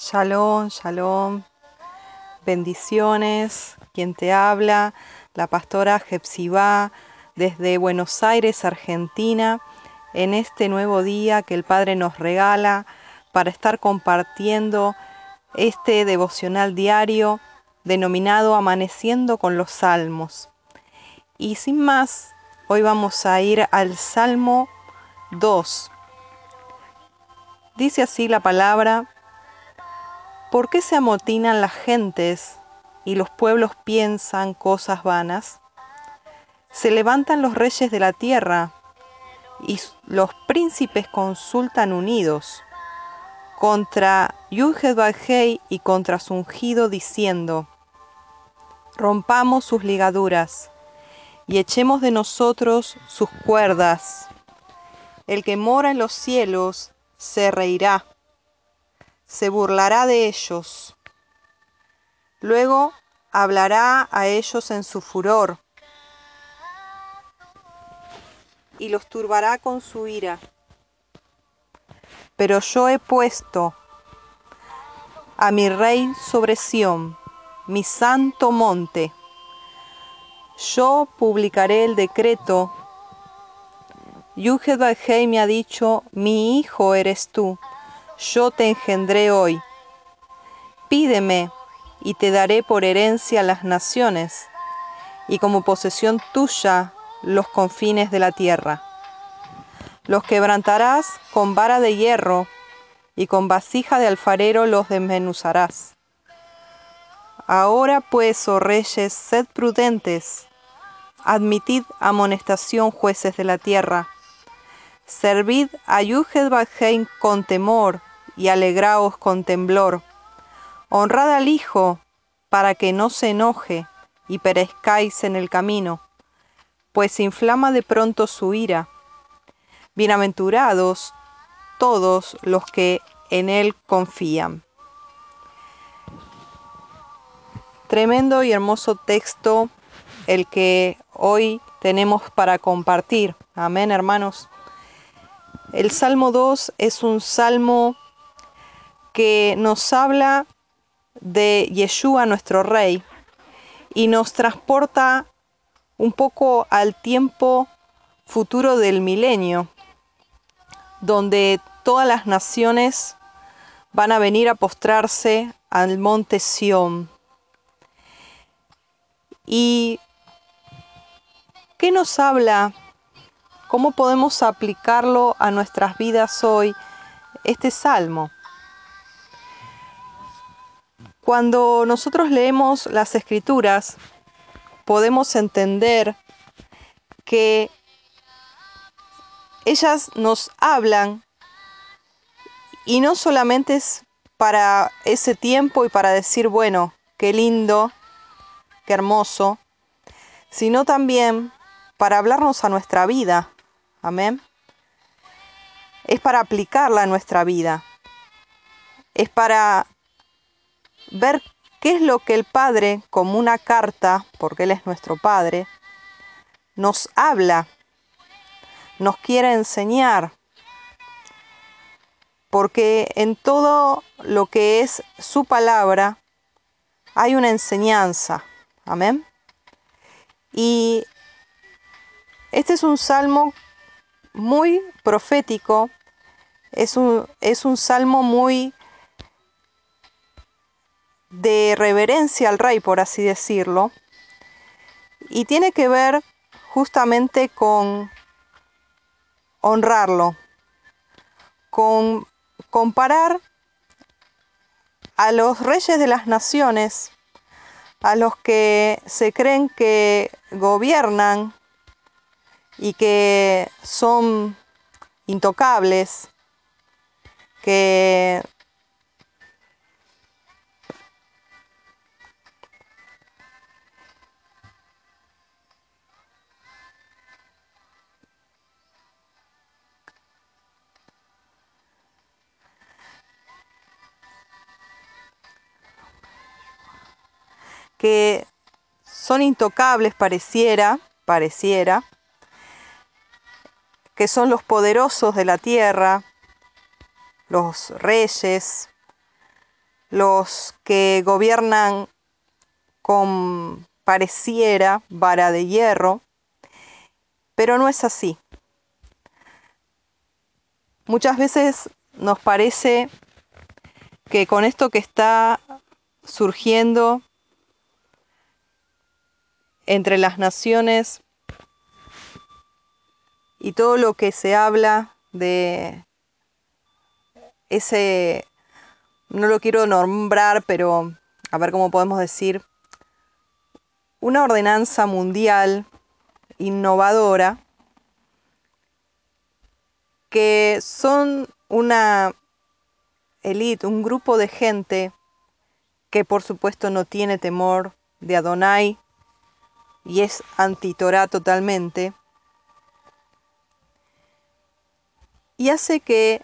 Shalom, shalom. Bendiciones. Quien te habla, la pastora Jepsibá, desde Buenos Aires, Argentina, en este nuevo día que el Padre nos regala para estar compartiendo este devocional diario denominado Amaneciendo con los Salmos. Y sin más, hoy vamos a ir al Salmo 2. Dice así la palabra, ¿Por qué se amotinan las gentes y los pueblos piensan cosas vanas? Se levantan los reyes de la tierra y los príncipes consultan unidos contra Yudhebajei y contra su ungido diciendo, rompamos sus ligaduras y echemos de nosotros sus cuerdas. El que mora en los cielos se reirá se burlará de ellos. Luego hablará a ellos en su furor y los turbará con su ira. Pero yo he puesto a mi rey sobre Sión, mi santo monte. Yo publicaré el decreto. Yuhed me ha dicho, mi hijo eres tú yo te engendré hoy. Pídeme, y te daré por herencia las naciones, y como posesión tuya los confines de la tierra. Los quebrantarás con vara de hierro, y con vasija de alfarero los desmenuzarás. Ahora pues, oh reyes, sed prudentes, admitid amonestación, jueces de la tierra. Servid a Yuhed con temor, y alegraos con temblor. Honrad al Hijo, para que no se enoje y perezcáis en el camino, pues inflama de pronto su ira. Bienaventurados todos los que en Él confían. Tremendo y hermoso texto el que hoy tenemos para compartir. Amén, hermanos. El Salmo 2 es un salmo que nos habla de Yeshua, nuestro Rey, y nos transporta un poco al tiempo futuro del milenio, donde todas las naciones van a venir a postrarse al monte Sión. ¿Y qué nos habla? ¿Cómo podemos aplicarlo a nuestras vidas hoy este salmo? Cuando nosotros leemos las escrituras, podemos entender que ellas nos hablan y no solamente es para ese tiempo y para decir, bueno, qué lindo, qué hermoso, sino también para hablarnos a nuestra vida. Amén. Es para aplicarla a nuestra vida. Es para ver qué es lo que el Padre, como una carta, porque Él es nuestro Padre, nos habla, nos quiere enseñar, porque en todo lo que es su palabra hay una enseñanza. Amén. Y este es un salmo muy profético, es un, es un salmo muy de reverencia al rey, por así decirlo, y tiene que ver justamente con honrarlo, con comparar a los reyes de las naciones, a los que se creen que gobiernan y que son intocables, que son intocables, pareciera, pareciera, que son los poderosos de la tierra, los reyes, los que gobiernan con pareciera vara de hierro, pero no es así. Muchas veces nos parece que con esto que está surgiendo entre las naciones y todo lo que se habla de ese, no lo quiero nombrar, pero a ver cómo podemos decir, una ordenanza mundial innovadora que son una elite, un grupo de gente que por supuesto no tiene temor de Adonai y es anti-Torah totalmente, y hace que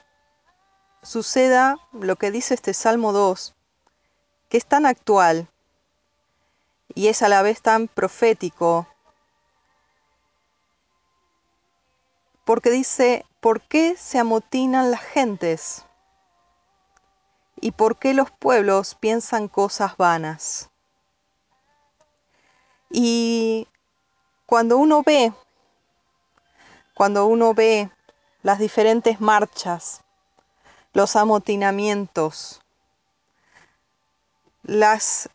suceda lo que dice este Salmo 2, que es tan actual y es a la vez tan profético, porque dice, ¿por qué se amotinan las gentes? ¿Y por qué los pueblos piensan cosas vanas? Y cuando uno ve, cuando uno ve las diferentes marchas, los amotinamientos, las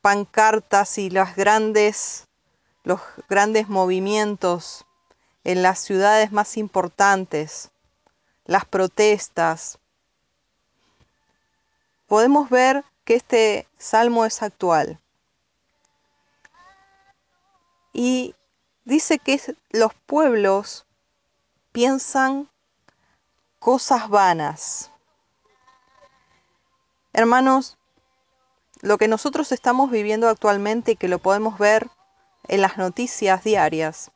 pancartas y las grandes, los grandes movimientos en las ciudades más importantes, las protestas, podemos ver que este salmo es actual. Y dice que los pueblos piensan cosas vanas. Hermanos, lo que nosotros estamos viviendo actualmente y que lo podemos ver en las noticias diarias,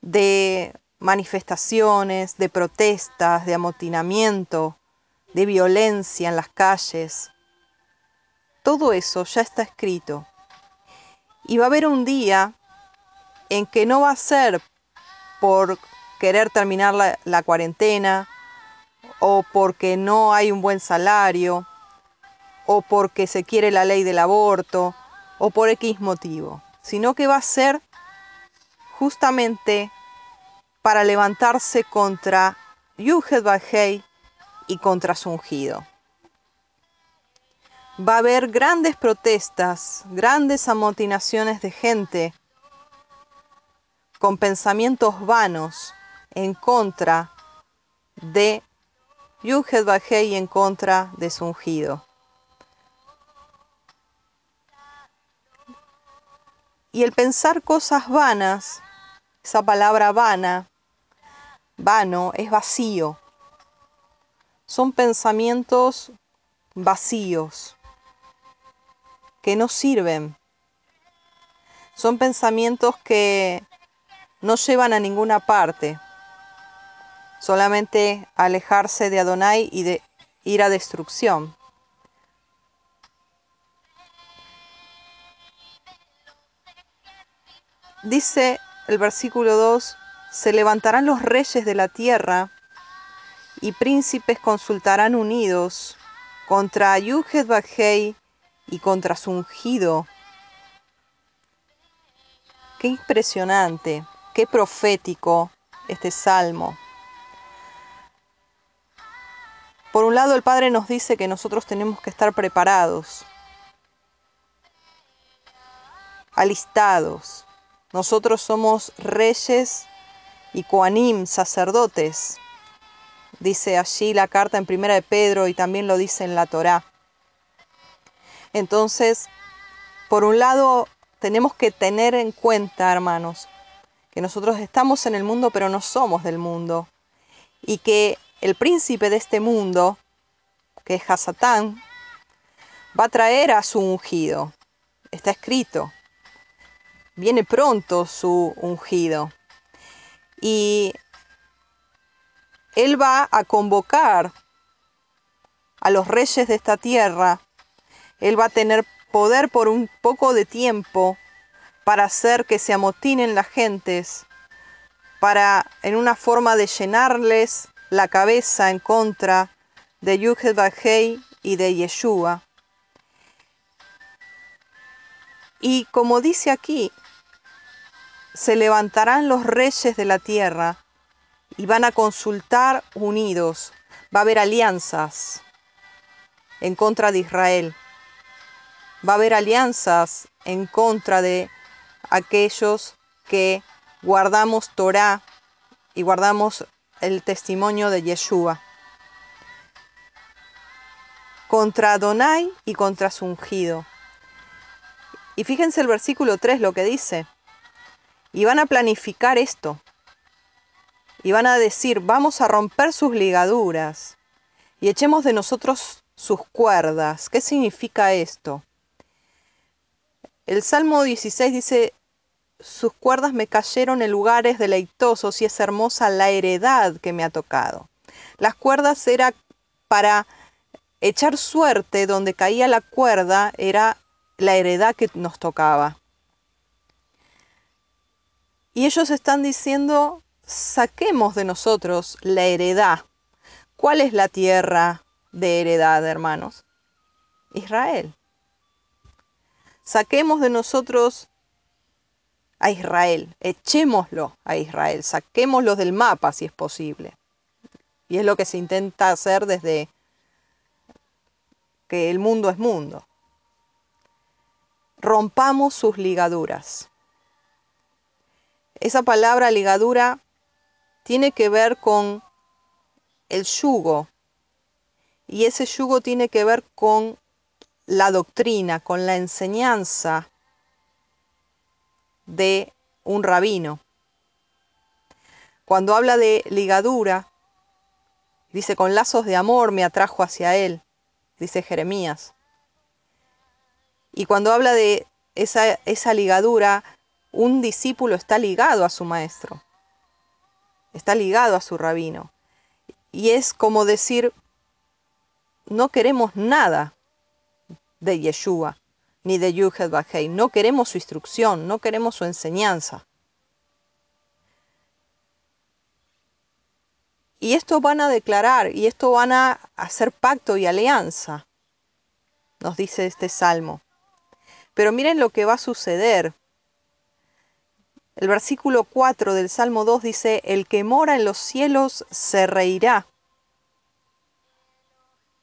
de manifestaciones, de protestas, de amotinamiento, de violencia en las calles, todo eso ya está escrito. Y va a haber un día en que no va a ser por querer terminar la, cuarentena, o porque no hay un buen salario, o porque se quiere la ley del aborto, o por X motivo, sino que va a ser justamente para levantarse contra Yuhed Bajei y contra su ungido. Va a haber grandes protestas, grandes amotinaciones de gente con pensamientos vanos en contra de Yuhed Bajei en contra de su ungido. Y el pensar cosas vanas, esa palabra vana, vano, es vacío. Son pensamientos vacíos, que no sirven. Son pensamientos que no llevan a ninguna parte solamente alejarse de Adonai y de ir a destrucción. Dice el versículo 2, se levantarán los reyes de la tierra y príncipes consultarán unidos contra Yuhed Bajei y contra su ungido. Qué impresionante, qué profético este salmo. Por un lado, el Padre nos dice que nosotros tenemos que estar preparados, alistados. Nosotros somos reyes y coanim, sacerdotes. Dice allí la carta en Primera de Pedro y también lo dice en la Torá. Entonces, por un lado, tenemos que tener en cuenta, hermanos, que nosotros estamos en el mundo, pero no somos del mundo. Y que el príncipe de este mundo, que es Hasatán, va a traer a su ungido. Está escrito. Viene pronto su ungido. Y él va a convocar a los reyes de esta tierra. Él va a tener poder por un poco de tiempo para hacer que se amotinen las gentes, para en una forma de llenarles la cabeza en contra de Yuhed Bajei y de Yeshua. Y como dice aquí, se levantarán los reyes de la tierra y van a consultar unidos. Va a haber alianzas en contra de Israel. Va a haber alianzas en contra de aquellos que guardamos Torah y guardamos el testimonio de Yeshua. Contra Adonai y contra su ungido. Y fíjense el versículo 3 lo que dice. Y van a planificar esto. Y van a decir, vamos a romper sus ligaduras y echemos de nosotros sus cuerdas. ¿Qué significa esto? El Salmo 16 dice, sus cuerdas me cayeron en lugares deleitosos y es hermosa la heredad que me ha tocado. Las cuerdas era para echar suerte, donde caía la cuerda era la heredad que nos tocaba. Y ellos están diciendo, saquemos de nosotros la heredad. ¿Cuál es la tierra de heredad, hermanos? Israel. Saquemos de nosotros a Israel, echémoslo a Israel, saquémoslo del mapa si es posible. Y es lo que se intenta hacer desde que el mundo es mundo. Rompamos sus ligaduras. Esa palabra ligadura tiene que ver con el yugo. Y ese yugo tiene que ver con la doctrina, con la enseñanza de un rabino. Cuando habla de ligadura, dice, con lazos de amor me atrajo hacia él, dice Jeremías. Y cuando habla de esa, esa ligadura, un discípulo está ligado a su maestro, está ligado a su rabino. Y es como decir, no queremos nada de Yeshua ni de Yuhed Bajei. No queremos su instrucción, no queremos su enseñanza. Y esto van a declarar, y esto van a hacer pacto y alianza, nos dice este salmo. Pero miren lo que va a suceder. El versículo 4 del Salmo 2 dice, El que mora en los cielos se reirá.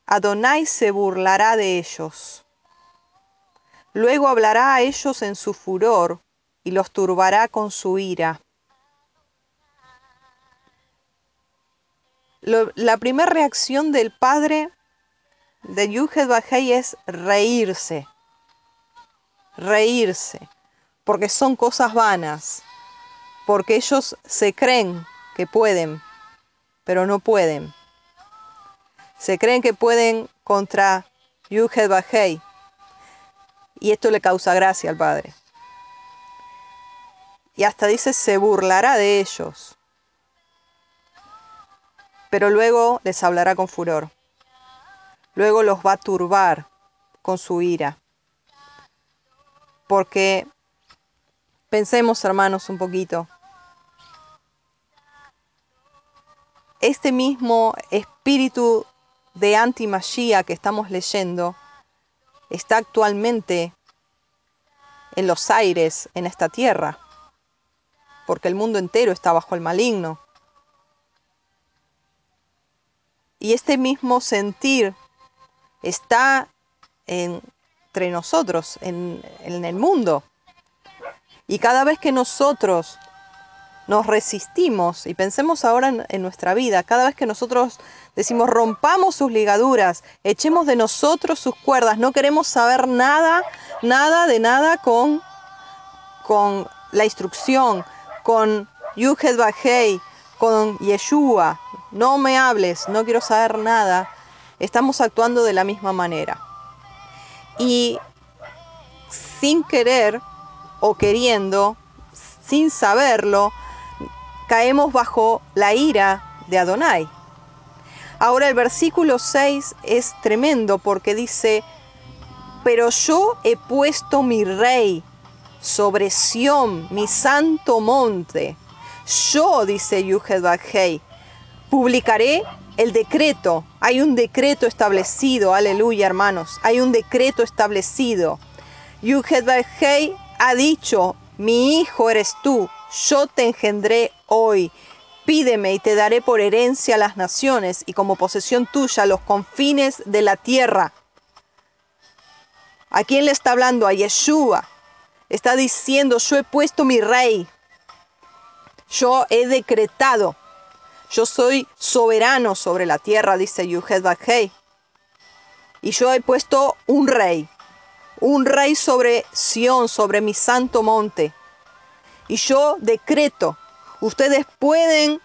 Adonai se burlará de ellos. Luego hablará a ellos en su furor y los turbará con su ira. la primera reacción del padre de Yuhed Bajei es reírse. Reírse. Porque son cosas vanas. Porque ellos se creen que pueden, pero no pueden. Se creen que pueden contra Yuhed Bajei y esto le causa gracia al Padre. Y hasta dice, se burlará de ellos. Pero luego les hablará con furor. Luego los va a turbar con su ira. Porque pensemos, hermanos, un poquito. Este mismo espíritu de anti que estamos leyendo está actualmente en los aires, en esta tierra, porque el mundo entero está bajo el maligno. Y este mismo sentir está entre nosotros, en, en el mundo. Y cada vez que nosotros nos resistimos, y pensemos ahora en, nuestra vida, cada vez que nosotros decimos rompamos sus ligaduras, echemos de nosotros sus cuerdas, no queremos saber nada, nada de nada con, con la instrucción, con Yuhed Bajei, con Yeshua, no me hables, no quiero saber nada, estamos actuando de la misma manera. Y sin querer o queriendo, sin saberlo, caemos bajo la ira de Adonai. Ahora el versículo 6 es tremendo porque dice, pero yo he puesto mi rey sobre Sión, mi santo monte. Yo, dice Yuhed publicaré el decreto, hay un decreto establecido, aleluya hermanos, hay un decreto establecido. Yuhedbahei ha dicho, mi hijo eres tú, yo te engendré hoy. Pídeme y te daré por herencia las naciones y como posesión tuya los confines de la tierra. ¿A quién le está hablando? A Yeshua. Está diciendo, yo he puesto mi rey. Yo he decretado. Yo soy soberano sobre la tierra, dice Yuhed Bajei. Y yo he puesto un rey. Un rey sobre Sión, sobre mi santo monte. Y yo decreto. Ustedes pueden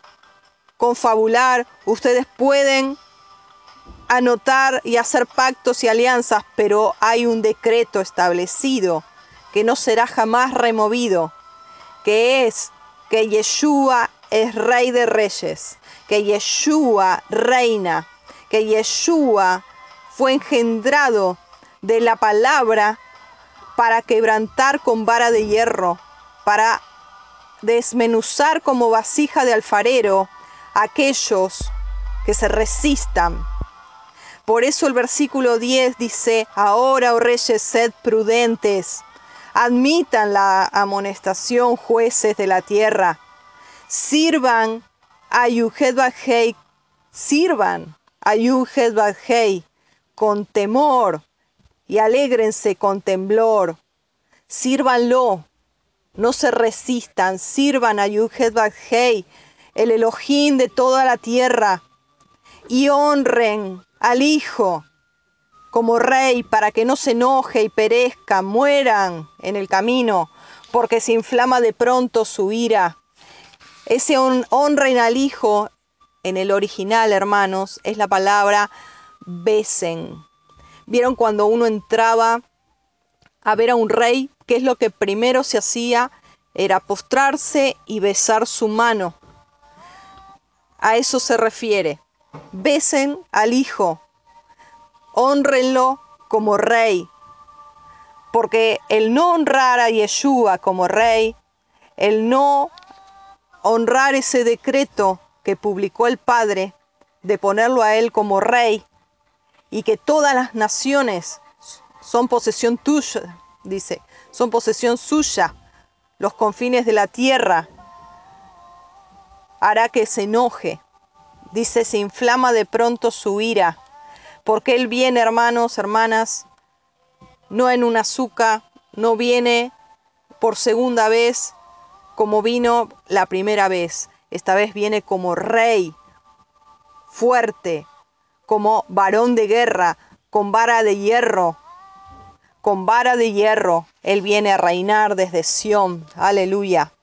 confabular, ustedes pueden anotar y hacer pactos y alianzas, pero hay un decreto establecido que no será jamás removido, que es que Yeshua es rey de reyes, que Yeshua reina, que Yeshua fue engendrado de la palabra para quebrantar con vara de hierro, para desmenuzar como vasija de alfarero aquellos que se resistan. Por eso el versículo 10 dice, ahora, oh reyes, sed prudentes, admitan la amonestación, jueces de la tierra, sirvan a Yuhed sirvan a Yuhed con temor y alégrense con temblor, sírvanlo, no se resistan, sirvan a Yuhed el Elohim de toda la tierra, y honren al Hijo como rey para que no se enoje y perezca, mueran en el camino, porque se inflama de pronto su ira. Ese honren al Hijo en el original, hermanos, es la palabra besen. ¿Vieron cuando uno entraba a ver a un rey? ¿Qué es lo que primero se hacía? Era postrarse y besar su mano. A eso se refiere besen al Hijo, honrenlo como rey, porque el no honrar a Yeshua como rey, el no honrar ese decreto que publicó el Padre de ponerlo a él como rey y que todas las naciones son posesión tuya, dice, son posesión suya, los confines de la tierra, hará que se enoje Dice, se inflama de pronto su ira, porque Él viene, hermanos, hermanas, no en un azúcar, no viene por segunda vez como vino la primera vez. Esta vez viene como rey, fuerte, como varón de guerra, con vara de hierro. Con vara de hierro, Él viene a reinar desde Sión. Aleluya.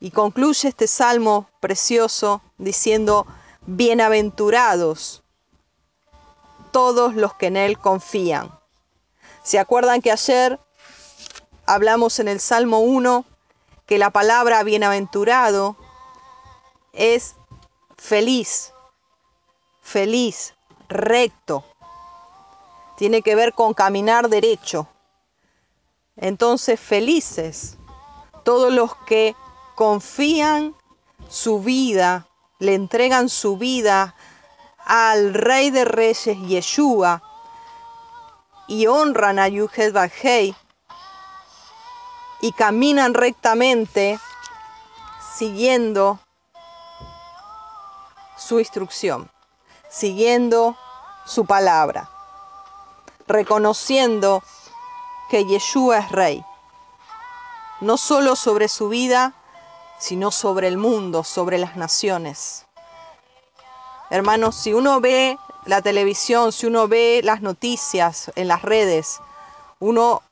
Y concluye este salmo precioso diciendo, bienaventurados todos los que en Él confían. ¿Se acuerdan que ayer hablamos en el Salmo 1 que la palabra bienaventurado es feliz, feliz, recto? Tiene que ver con caminar derecho. Entonces, felices todos los que confían su vida le entregan su vida al Rey de Reyes Yeshua y honran a Yuhed Bajei y caminan rectamente siguiendo su instrucción, siguiendo su palabra, reconociendo que Yeshua es rey, no solo sobre su vida, sino sobre el mundo, sobre las naciones. Hermanos, si uno ve la televisión, si uno ve las noticias en las redes, uno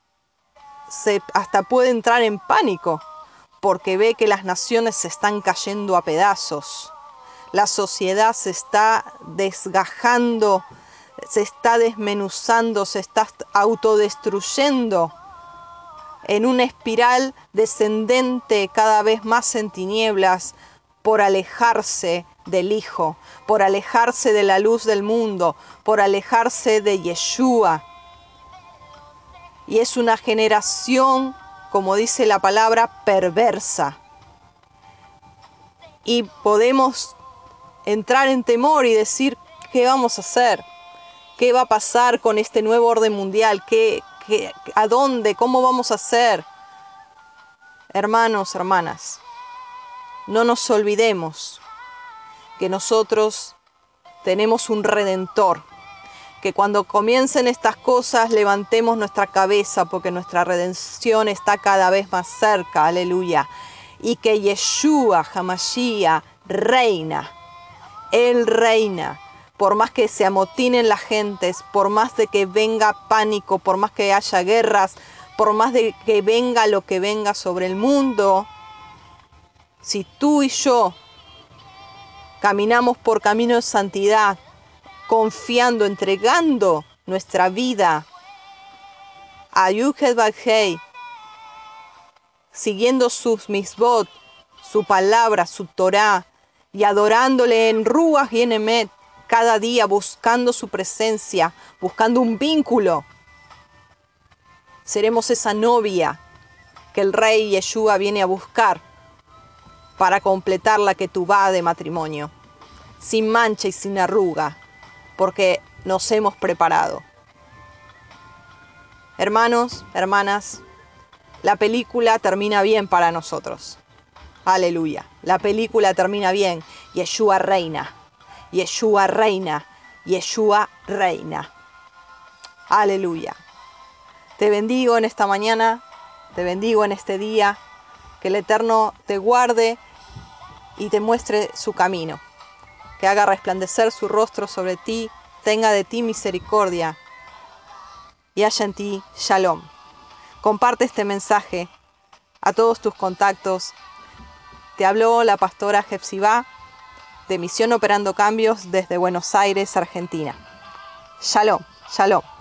se hasta puede entrar en pánico porque ve que las naciones se están cayendo a pedazos. La sociedad se está desgajando, se está desmenuzando, se está autodestruyendo en una espiral descendente cada vez más en tinieblas por alejarse del Hijo, por alejarse de la luz del mundo, por alejarse de Yeshua. Y es una generación, como dice la palabra, perversa. Y podemos entrar en temor y decir, ¿qué vamos a hacer? ¿Qué va a pasar con este nuevo orden mundial? ¿Qué, qué, ¿A dónde? ¿Cómo vamos a hacer? Hermanos, hermanas, no nos olvidemos que nosotros tenemos un redentor, que cuando comiencen estas cosas levantemos nuestra cabeza porque nuestra redención está cada vez más cerca, aleluya, y que Yeshua Hamashiach reina, Él reina, por más que se amotinen las gentes, por más de que venga pánico, por más que haya guerras, por más de que venga lo que venga sobre el mundo, si tú y yo caminamos por camino de santidad, confiando, entregando nuestra vida a Yuhed Bajei, siguiendo sus misbot, su palabra, su Torah, y adorándole en Ruach y en Emet, cada día buscando su presencia, buscando un vínculo. Seremos esa novia que el rey Yeshua viene a buscar para completar la que va de matrimonio, sin mancha y sin arruga, porque nos hemos preparado. Hermanos, hermanas, la película termina bien para nosotros. Aleluya. La película termina bien. Yeshua reina. Yeshua reina. Yeshua reina. Aleluya. Te bendigo en esta mañana. Te bendigo en este día. Que el Eterno te guarde y te muestre su camino. Que haga resplandecer su rostro sobre ti. Tenga de ti misericordia. Y haya en ti shalom. Comparte este mensaje a todos tus contactos. Te habló la pastora Jepsibá de Misión Operando Cambios desde Buenos Aires, Argentina. Shalom, shalom.